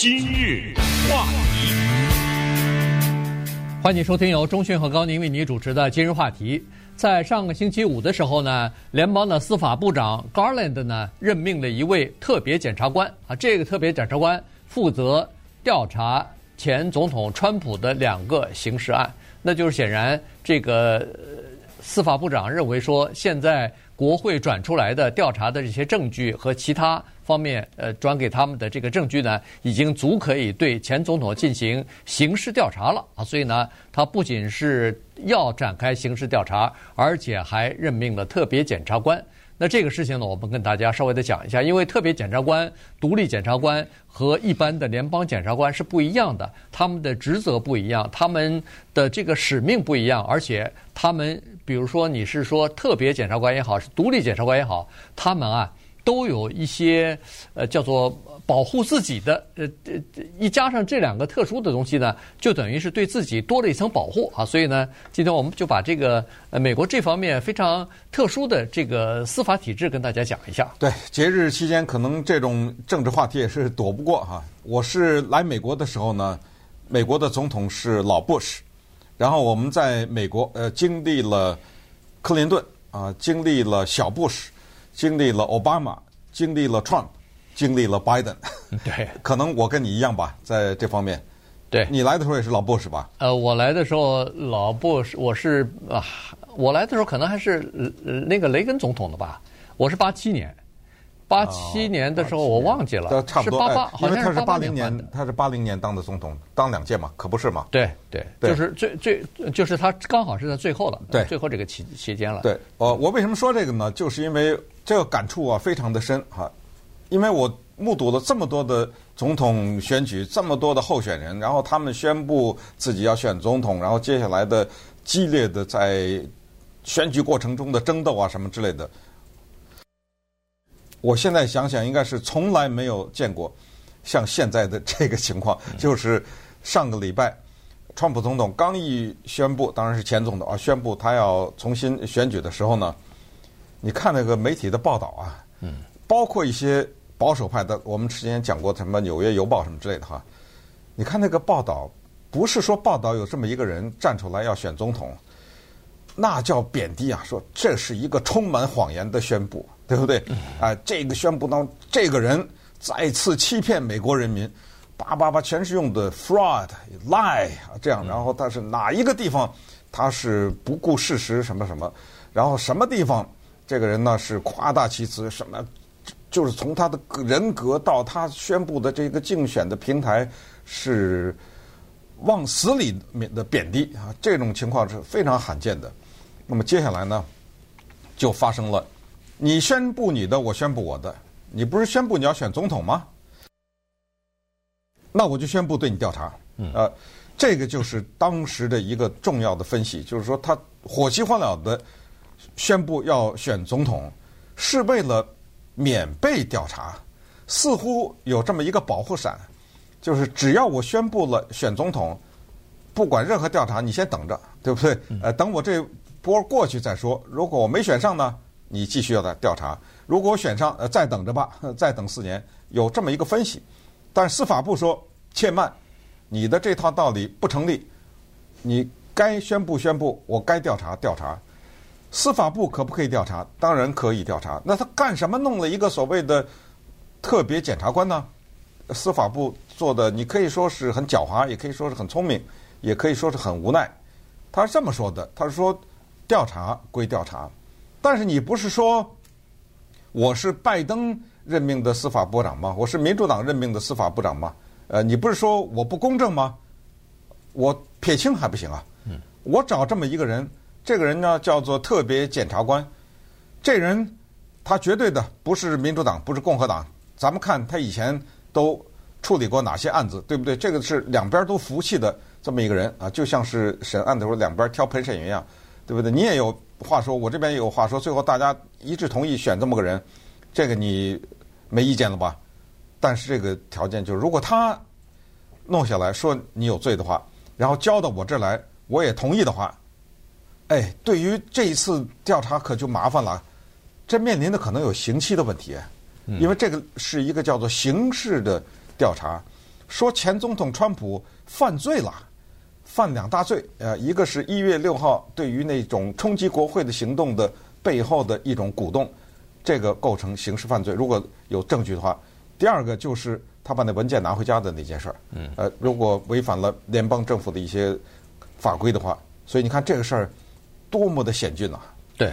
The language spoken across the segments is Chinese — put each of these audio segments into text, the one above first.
今日话题，欢迎收听由中讯和高宁为你主持的今日话题。在上个星期五的时候呢，联邦的司法部长 Garland 呢任命了一位特别检察官啊，这个特别检察官负责调查前总统川普的两个刑事案。那就是显然，这个司法部长认为说，现在国会转出来的调查的这些证据和其他方面，呃，转给他们的这个证据呢，已经足可以对前总统进行刑事调查了啊。所以呢，他不仅是要展开刑事调查，而且还任命了特别检察官。那这个事情呢，我们跟大家稍微的讲一下，因为特别检察官、独立检察官和一般的联邦检察官是不一样的，他们的职责不一样，他们的这个使命不一样，而且他们，比如说你是说特别检察官也好，是独立检察官也好，他们啊都有一些呃叫做。保护自己的，呃，一加上这两个特殊的东西呢，就等于是对自己多了一层保护啊。所以呢，今天我们就把这个呃美国这方面非常特殊的这个司法体制跟大家讲一下。对，节日期间可能这种政治话题也是躲不过哈。我是来美国的时候呢，美国的总统是老布什，然后我们在美国呃经历了克林顿啊，经历了小布什，经历了奥巴马，经历了 Trump。经历了拜登，对，可能我跟你一样吧，在这方面。对，你来的时候也是老布什吧？呃，我来的时候老布什，我是啊，我来的时候可能还是那个雷根总统的吧？我是八七年，八七年的时候我忘记了，哦、差不多。是八八，因为他是八零年，年，他是八零年当的总统，当两届嘛，可不是嘛？对对，对就是最最就是他刚好是在最后了，对，最后这个期期间了。对，呃，我为什么说这个呢？就是因为这个感触啊，非常的深哈。因为我目睹了这么多的总统选举，这么多的候选人，然后他们宣布自己要选总统，然后接下来的激烈的在选举过程中的争斗啊什么之类的，我现在想想，应该是从来没有见过像现在的这个情况。就是上个礼拜，川普总统刚一宣布，当然是前总统啊，宣布他要重新选举的时候呢，你看那个媒体的报道啊，嗯，包括一些。保守派的，我们之前讲过什么《纽约邮报》什么之类的哈，你看那个报道，不是说报道有这么一个人站出来要选总统，那叫贬低啊，说这是一个充满谎言的宣布，对不对？啊，这个宣布当这个人再次欺骗美国人民，叭叭叭，全是用的 fraud、lie 啊这样，然后他是哪一个地方他是不顾事实什么什么，然后什么地方这个人呢是夸大其词什么。就是从他的人格到他宣布的这个竞选的平台，是往死里面的贬低啊，这种情况是非常罕见的。那么接下来呢，就发生了，你宣布你的，我宣布我的，你不是宣布你要选总统吗？那我就宣布对你调查。呃，这个就是当时的一个重要的分析，就是说他火急火燎的宣布要选总统，是为了。免被调查，似乎有这么一个保护伞，就是只要我宣布了选总统，不管任何调查，你先等着，对不对？呃，等我这波过去再说。如果我没选上呢，你继续要再调查；如果我选上，呃，再等着吧，再等四年。有这么一个分析，但司法部说切慢，你的这套道理不成立。你该宣布宣布，我该调查调查。司法部可不可以调查？当然可以调查。那他干什么弄了一个所谓的特别检察官呢？司法部做的，你可以说是很狡猾，也可以说是很聪明，也可以说是很无奈。他是这么说的：他是说调查归调查，但是你不是说我是拜登任命的司法部长吗？我是民主党任命的司法部长吗？呃，你不是说我不公正吗？我撇清还不行啊？嗯，我找这么一个人。这个人呢，叫做特别检察官，这人他绝对的不是民主党，不是共和党。咱们看他以前都处理过哪些案子，对不对？这个是两边都服气的这么一个人啊，就像是审案的时候两边挑陪审员一样，对不对？你也有话说，我这边也有话说，最后大家一致同意选这么个人，这个你没意见了吧？但是这个条件就是，如果他弄下来说你有罪的话，然后交到我这来，我也同意的话。哎，对于这一次调查可就麻烦了，这面临的可能有刑期的问题，因为这个是一个叫做刑事的调查。说前总统川普犯罪了，犯两大罪，呃，一个是一月六号对于那种冲击国会的行动的背后的一种鼓动，这个构成刑事犯罪，如果有证据的话；第二个就是他把那文件拿回家的那件事儿，嗯，呃，如果违反了联邦政府的一些法规的话，所以你看这个事儿多么的险峻啊！对。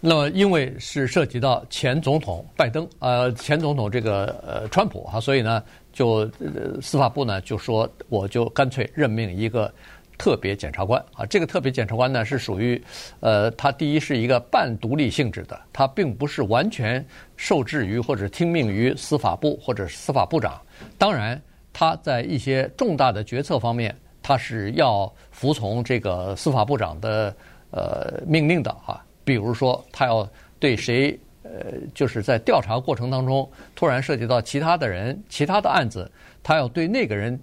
那么，因为是涉及到前总统拜登，呃，前总统这个呃川普哈，所以呢，就、呃、司法部呢就说，我就干脆任命一个特别检察官啊。这个特别检察官呢是属于，呃，他第一是一个半独立性质的，他并不是完全受制于或者听命于司法部或者司法部长。当然，他在一些重大的决策方面，他是要服从这个司法部长的呃命令的哈。比如说，他要对谁，呃，就是在调查过程当中突然涉及到其他的人、其他的案子，他要对那个人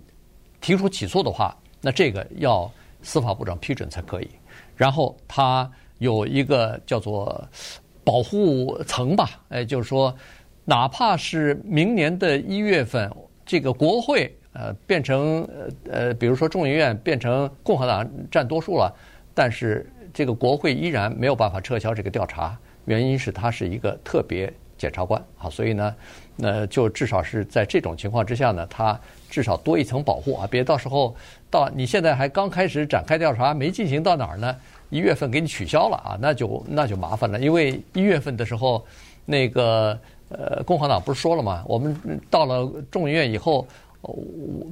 提出起诉的话，那这个要司法部长批准才可以。然后他有一个叫做保护层吧，哎，就是说，哪怕是明年的一月份，这个国会呃变成呃呃，比如说众议院变成共和党占多数了，但是。这个国会依然没有办法撤销这个调查，原因是他是一个特别检察官啊，所以呢，那就至少是在这种情况之下呢，他至少多一层保护啊，别到时候到你现在还刚开始展开调查，没进行到哪儿呢？一月份给你取消了啊，那就那就麻烦了，因为一月份的时候，那个呃共和党不是说了吗？我们到了众议院以后。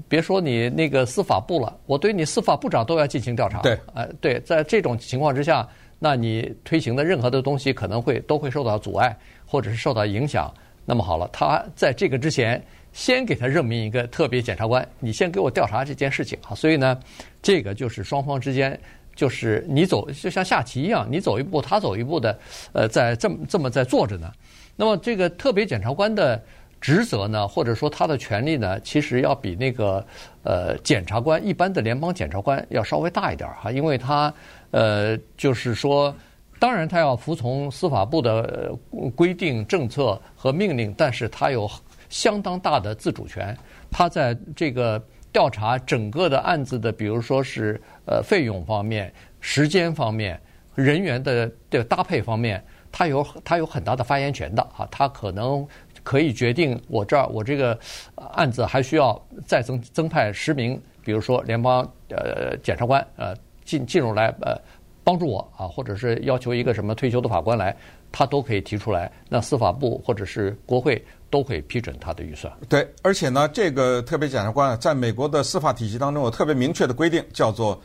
别说你那个司法部了，我对你司法部长都要进行调查。对，哎，对，在这种情况之下，那你推行的任何的东西可能会都会受到阻碍，或者是受到影响。那么好了，他在这个之前先给他任命一个特别检察官，你先给我调查这件事情啊。所以呢，这个就是双方之间就是你走就像下棋一样，你走一步他走一步的，呃，在这么这么在做着呢。那么这个特别检察官的。职责呢，或者说他的权力呢，其实要比那个呃检察官一般的联邦检察官要稍微大一点哈，因为他呃就是说，当然他要服从司法部的规定、政策和命令，但是他有相当大的自主权。他在这个调查整个的案子的，比如说是呃费用方面、时间方面、人员的的搭配方面，他有他有很大的发言权的啊，他可能。可以决定我这儿我这个案子还需要再增增派十名，比如说联邦呃检察官呃进进入来呃帮助我啊，或者是要求一个什么退休的法官来，他都可以提出来。那司法部或者是国会都可以批准他的预算。对，而且呢，这个特别检察官在美国的司法体系当中有特别明确的规定，叫做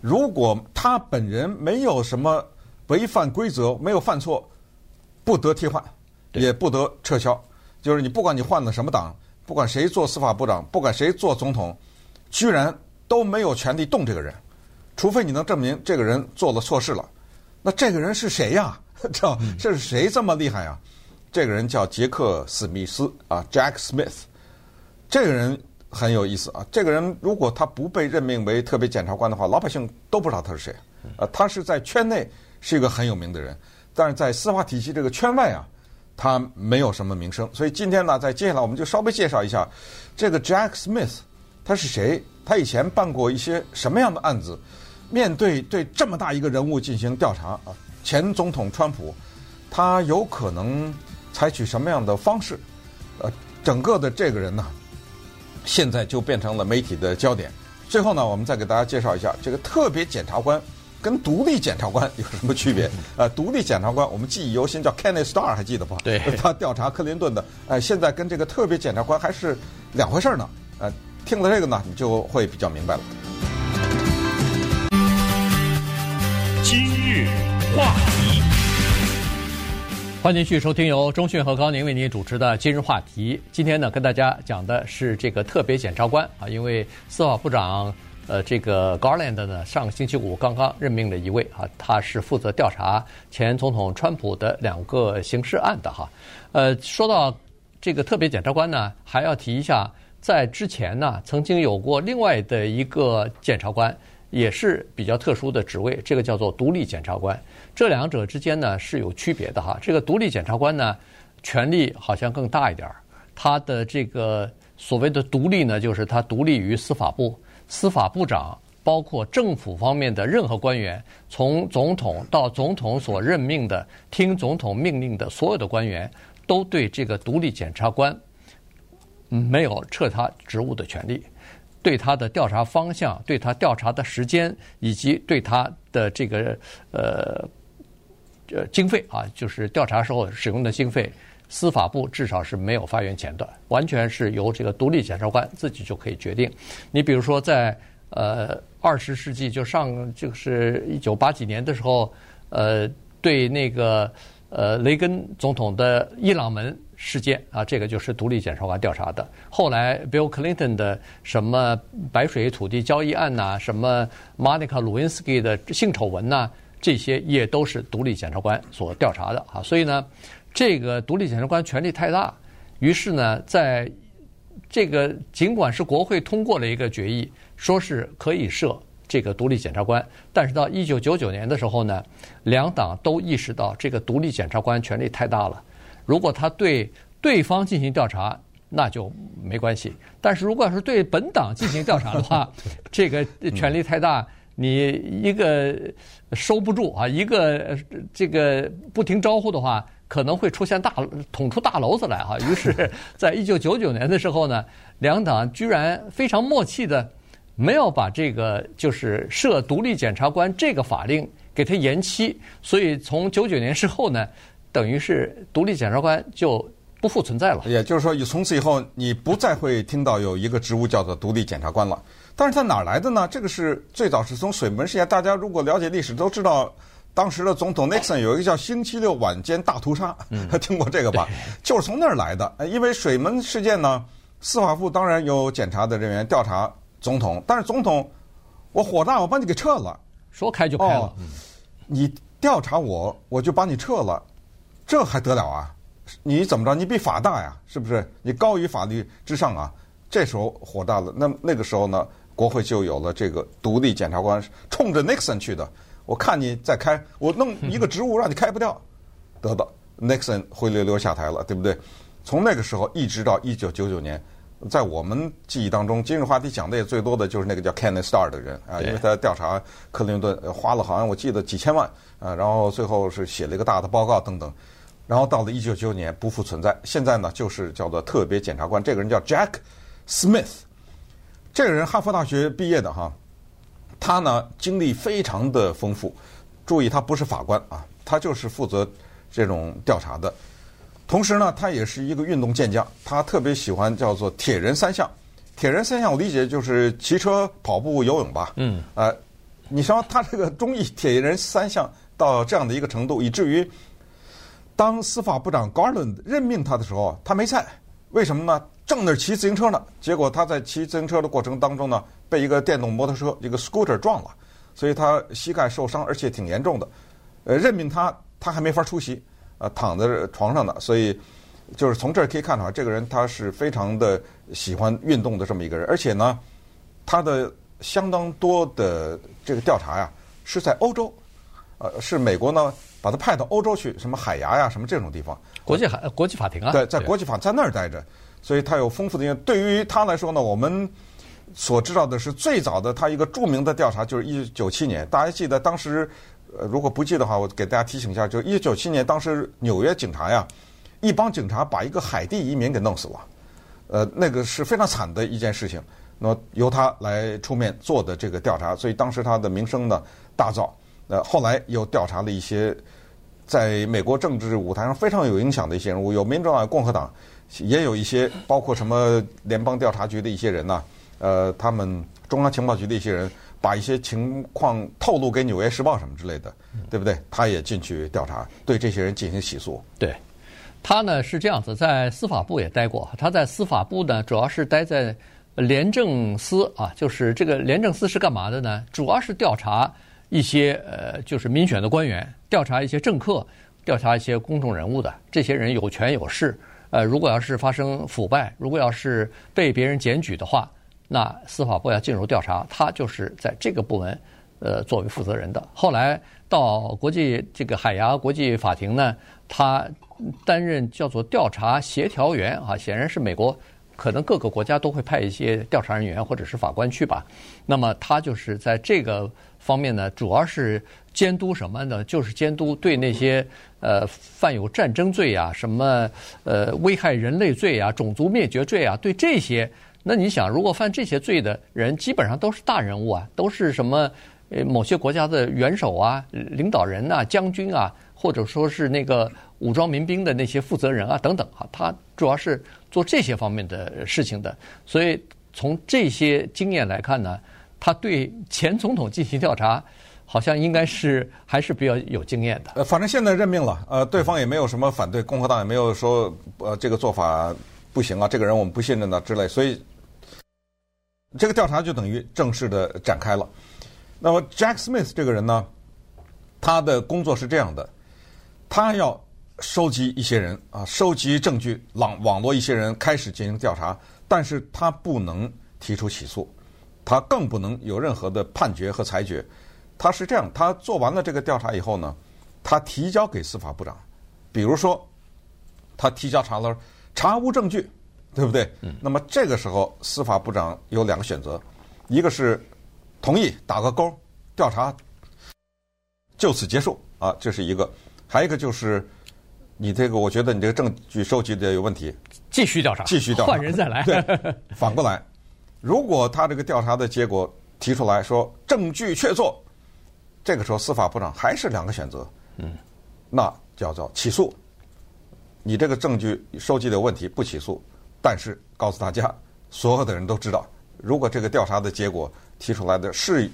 如果他本人没有什么违反规则，没有犯错，不得替换，也不得撤销。就是你不管你换了什么党，不管谁做司法部长，不管谁做总统，居然都没有权利动这个人，除非你能证明这个人做了错事了。那这个人是谁呀？知 道这是谁这么厉害呀？这个人叫杰克·史密斯啊，Jack Smith。这个人很有意思啊。这个人如果他不被任命为特别检察官的话，老百姓都不知道他是谁。呃，他是在圈内是一个很有名的人，但是在司法体系这个圈外啊。他没有什么名声，所以今天呢，在接下来我们就稍微介绍一下这个 Jack Smith，他是谁？他以前办过一些什么样的案子？面对对这么大一个人物进行调查啊，前总统川普，他有可能采取什么样的方式？呃，整个的这个人呢，现在就变成了媒体的焦点。最后呢，我们再给大家介绍一下这个特别检察官。跟独立检察官有什么区别？呃，独立检察官我们记忆犹新，叫 Kenneth Starr，还记得不？对，他调查克林顿的。呃，现在跟这个特别检察官还是两回事呢。呃，听了这个呢，你就会比较明白了。今日话题，欢迎继续收听由中讯和高宁为您主持的今日话题。今天呢，跟大家讲的是这个特别检察官啊，因为司法部长。呃，这个 Garland 呢，上个星期五刚刚任命了一位啊，他是负责调查前总统川普的两个刑事案的哈。呃，说到这个特别检察官呢，还要提一下，在之前呢，曾经有过另外的一个检察官，也是比较特殊的职位，这个叫做独立检察官。这两者之间呢是有区别的哈。这个独立检察官呢，权力好像更大一点儿，他的这个。所谓的独立呢，就是他独立于司法部，司法部长包括政府方面的任何官员，从总统到总统所任命的、听总统命令的所有的官员，都对这个独立检察官没有撤他职务的权利，对他的调查方向、对他调查的时间以及对他的这个呃呃经费啊，就是调查时候使用的经费。司法部至少是没有发言权的，完全是由这个独立检察官自己就可以决定。你比如说在，呃二十世纪就上就是一九八几年的时候，呃，对那个呃雷根总统的伊朗门事件啊，这个就是独立检察官调查的。后来 Bill Clinton 的什么白水土地交易案呐、什么 Monica Lewinsky 的性丑闻呐、这些也都是独立检察官所调查的啊。所以呢。这个独立检察官权力太大，于是呢，在这个尽管是国会通过了一个决议，说是可以设这个独立检察官，但是到一九九九年的时候呢，两党都意识到这个独立检察官权力太大了。如果他对对方进行调查，那就没关系；但是如果要是对本党进行调查的话，这个权力太大，你一个收不住啊，一个这个不听招呼的话。可能会出现大捅出大篓子来哈，于是，在一九九九年的时候呢，两党居然非常默契的没有把这个就是设独立检察官这个法令给它延期，所以从九九年之后呢，等于是独立检察官就不复存在了。也就是说，你从此以后你不再会听到有一个职务叫做独立检察官了。但是它哪来的呢？这个是最早是从水门事件，大家如果了解历史都知道。当时的总统 Nixon 有一个叫“星期六晚间大屠杀”，嗯，听过这个吧？就是从那儿来的。因为水门事件呢，司法部当然有检察的人员调查总统，但是总统我火大，我把你给撤了，说开就开了。哦，你调查我，我就把你撤了，这还得了啊？你怎么着？你比法大呀？是不是？你高于法律之上啊？这时候火大了。那那个时候呢，国会就有了这个独立检察官，冲着 Nixon 去的。我看你再开，我弄一个职务让你开不掉，得到？Nixon 灰溜溜下台了，对不对？从那个时候一直到一九九九年，在我们记忆当中，今日话题讲的也最多的就是那个叫 Kenneth Starr 的人啊，因为他调查克林顿花了好像我记得几千万啊，然后最后是写了一个大的报告等等，然后到了一九九九年不复存在。现在呢，就是叫做特别检察官，这个人叫 Jack Smith，这个人哈佛大学毕业的哈。他呢，经历非常的丰富，注意他不是法官啊，他就是负责这种调查的。同时呢，他也是一个运动健将，他特别喜欢叫做铁人三项。铁人三项我理解就是骑车、跑步、游泳吧。嗯。呃，你说他这个中意铁人三项到这样的一个程度，以至于当司法部长 Garland 任命他的时候，他没在。为什么呢？正那儿骑自行车呢，结果他在骑自行车的过程当中呢，被一个电动摩托车一个 scooter 撞了，所以他膝盖受伤，而且挺严重的。呃，任命他，他还没法出席，呃，躺在床上呢。所以，就是从这儿可以看出来，这个人他是非常的喜欢运动的这么一个人，而且呢，他的相当多的这个调查呀是在欧洲，呃，是美国呢把他派到欧洲去，什么海牙呀，什么这种地方，国际海国际法庭啊，对，在国际法在那儿待着。所以他有丰富的经验。对于他来说呢，我们所知道的是最早的他一个著名的调查，就是一九九七年。大家记得当时，呃，如果不记得的话，我给大家提醒一下，就一九九七年，当时纽约警察呀，一帮警察把一个海地移民给弄死了，呃，那个是非常惨的一件事情。那么由他来出面做的这个调查，所以当时他的名声呢大噪。呃，后来又调查了一些在美国政治舞台上非常有影响的一些人物，有民主党、共和党。也有一些，包括什么联邦调查局的一些人呐、呃，他们中央情报局的一些人，把一些情况透露给《纽约时报》什么之类的，对不对？他也进去调查，对这些人进行起诉。对，他呢是这样子，在司法部也待过。他在司法部呢，主要是待在廉政司啊，就是这个廉政司是干嘛的呢？主要是调查一些呃，就是民选的官员，调查一些政客，调查一些公众人物的，这些人有权有势。呃，如果要是发生腐败，如果要是被别人检举的话，那司法部要进入调查，他就是在这个部门，呃，作为负责人的。后来到国际这个海牙国际法庭呢，他担任叫做调查协调员啊，显然是美国可能各个国家都会派一些调查人员或者是法官去吧。那么他就是在这个方面呢，主要是监督什么呢？就是监督对那些呃犯有战争罪啊、什么呃危害人类罪啊、种族灭绝罪啊，对这些，那你想，如果犯这些罪的人，基本上都是大人物啊，都是什么呃某些国家的元首啊、领导人啊、将军啊，或者说是那个武装民兵的那些负责人啊等等啊，他主要是做这些方面的事情的。所以从这些经验来看呢，他对前总统进行调查，好像应该是还是比较有经验的。呃，反正现在任命了，呃，对方也没有什么反对，共和党也没有说呃这个做法不行啊，这个人我们不信任的之类，所以这个调查就等于正式的展开了。那么 Jack Smith 这个人呢，他的工作是这样的。他要收集一些人啊，收集证据，网网络一些人开始进行调查，但是他不能提出起诉，他更不能有任何的判决和裁决。他是这样，他做完了这个调查以后呢，他提交给司法部长，比如说他提交查了查无证据，对不对？嗯。那么这个时候，司法部长有两个选择，一个是同意打个勾，调查就此结束啊，这是一个。还有一个就是，你这个我觉得你这个证据收集的有问题，继续调查，继续调查，换人再来。对，反过来，如果他这个调查的结果提出来说证据确凿，这个时候司法部长还是两个选择，嗯，那叫做起诉。你这个证据收集的问题不起诉，但是告诉大家，所有的人都知道，如果这个调查的结果提出来的是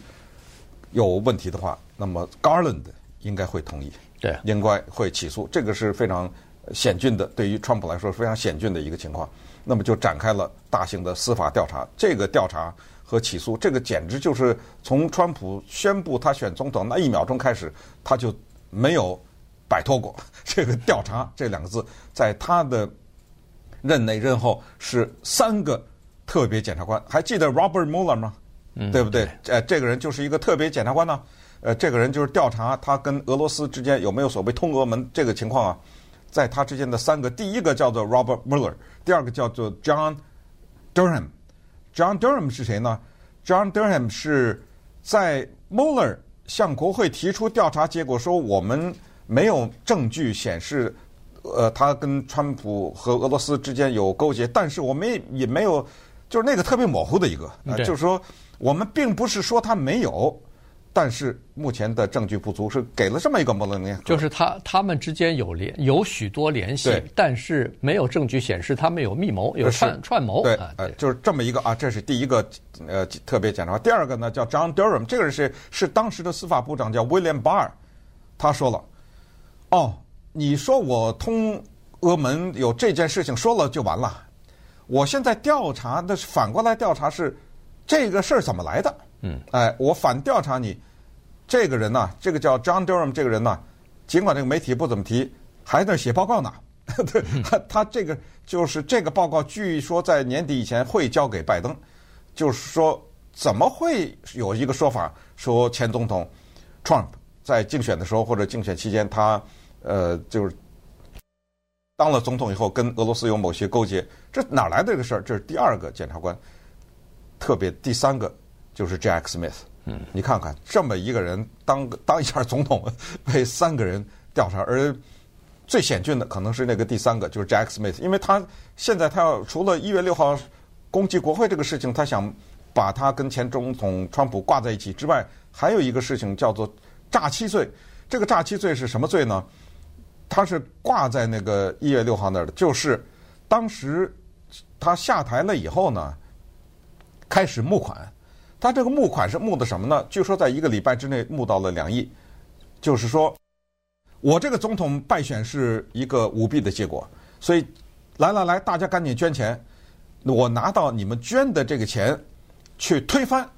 有问题的话，那么 Garland 应该会同意。对，应该会起诉，这个是非常险峻的，对于川普来说是非常险峻的一个情况。那么就展开了大型的司法调查。这个调查和起诉，这个简直就是从川普宣布他选总统那一秒钟开始，他就没有摆脱过 这个调查这两个字。在他的任内任后是三个特别检察官，还记得 Robert Mueller 吗？嗯，对不对？呃，这个人就是一个特别检察官呢。呃，这个人就是调查他跟俄罗斯之间有没有所谓通俄门这个情况啊，在他之间的三个，第一个叫做 Robert Mueller，第二个叫做 John Durham。John Durham 是谁呢？John Durham 是在 Mueller 向国会提出调查结果说我们没有证据显示，呃，他跟川普和俄罗斯之间有勾结，但是我们也没有，就是那个特别模糊的一个，呃，就是说我们并不是说他没有。但是目前的证据不足，是给了这么一个模棱两可。就是他他们之间有联有许多联系，但是没有证据显示他们有密谋有串串谋。对，呃，就是这么一个啊，这是第一个呃特别检察官。第二个呢叫 John Durham，这个人是是当时的司法部长叫 William Barr，他说了，哦，你说我通俄门有这件事情说了就完了，我现在调查的是反过来调查是这个事儿怎么来的？嗯，哎，我反调查你。这个人呢，这个叫 John Durham 这个人呢，尽管这个媒体不怎么提，还在写报告呢。对，他他这个就是这个报告，据说在年底以前会交给拜登。就是说，怎么会有一个说法说前总统 Trump 在竞选的时候或者竞选期间，他呃就是当了总统以后跟俄罗斯有某些勾结？这哪来的这个事儿？这是第二个检察官，特别第三个就是 Jack Smith。嗯，你看看这么一个人当当一下总统，被三个人调查，而最险峻的可能是那个第三个，就是 Jack Smith，因为他现在他要除了一月六号攻击国会这个事情，他想把他跟前总统川普挂在一起之外，还有一个事情叫做诈欺罪。这个诈欺罪是什么罪呢？他是挂在那个一月六号那儿的，就是当时他下台了以后呢，开始募款。他这个募款是募的什么呢？据说在一个礼拜之内募到了两亿，就是说，我这个总统败选是一个舞弊的结果，所以来来来，大家赶紧捐钱，我拿到你们捐的这个钱去推翻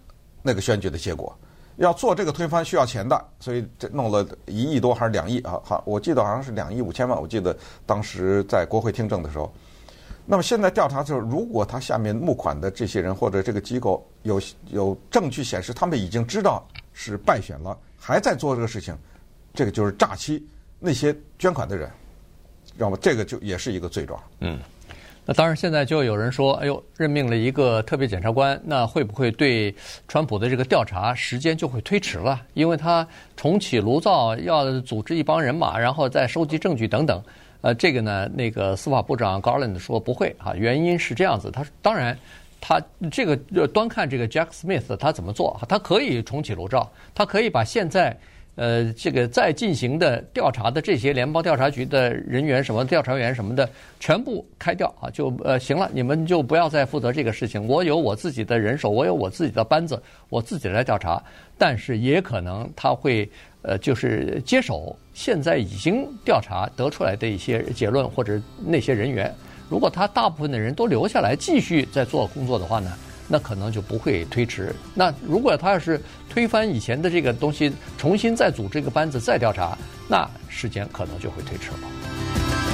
那个选举的结果。要做这个推翻需要钱的，所以这弄了一亿多还是两亿啊？好，我记得好像是两亿五千万。我记得当时在国会听证的时候。那么现在调查就是，如果他下面募款的这些人或者这个机构有有证据显示他们已经知道是败选了，还在做这个事情，这个就是诈欺那些捐款的人，知道吗？这个就也是一个罪状。嗯。那当然，现在就有人说：“哎呦，任命了一个特别检察官，那会不会对川普的这个调查时间就会推迟了？因为他重启炉灶，要组织一帮人马，然后再收集证据等等。”呃，这个呢，那个司法部长 Garland 说不会啊，原因是这样子。他：“当然，他这个端看这个 Jack Smith 他怎么做，他可以重启炉灶，他可以把现在。”呃，这个在进行的调查的这些联邦调查局的人员，什么调查员什么的，全部开掉啊，就呃行了，你们就不要再负责这个事情。我有我自己的人手，我有我自己的班子，我自己来调查。但是也可能他会呃，就是接手现在已经调查得出来的一些结论或者那些人员。如果他大部分的人都留下来继续在做工作的话呢？那可能就不会推迟。那如果他要是推翻以前的这个东西，重新再组这个班子再调查，那时间可能就会推迟了。